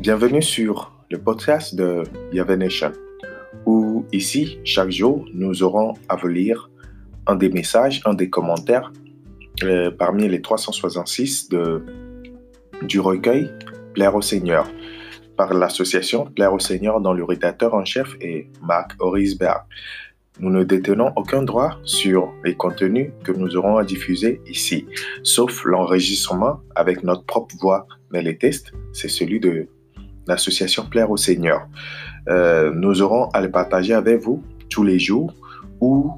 Bienvenue sur le podcast de Yahweh Nation, où ici, chaque jour, nous aurons à vous lire un des messages, un des commentaires euh, parmi les 366 de, du recueil Plaire au Seigneur par l'association Plaire au Seigneur dont le rédacteur en chef est Marc Horisberg. Nous ne détenons aucun droit sur les contenus que nous aurons à diffuser ici, sauf l'enregistrement avec notre propre voix. Mais les tests, c'est celui de l'association Plaire au Seigneur. Euh, nous aurons à le partager avec vous tous les jours ou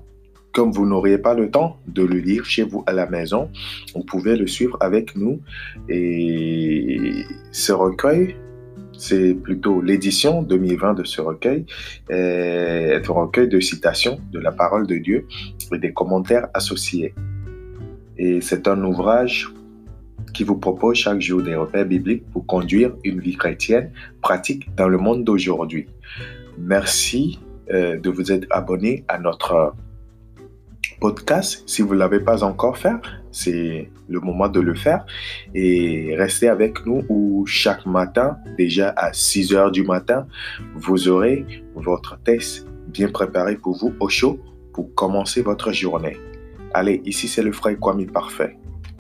comme vous n'auriez pas le temps de le lire chez vous à la maison, vous pouvez le suivre avec nous. Et ce recueil c'est plutôt l'édition 2020 de ce recueil, est un recueil de citations de la parole de Dieu et des commentaires associés. Et c'est un ouvrage qui vous propose chaque jour des repères bibliques pour conduire une vie chrétienne pratique dans le monde d'aujourd'hui. Merci euh, de vous être abonné à notre podcast. Si vous ne l'avez pas encore fait, c'est le moment de le faire. Et restez avec nous où chaque matin, déjà à 6 heures du matin, vous aurez votre test bien préparé pour vous au chaud pour commencer votre journée. Allez, ici c'est le frère Kwame Parfait.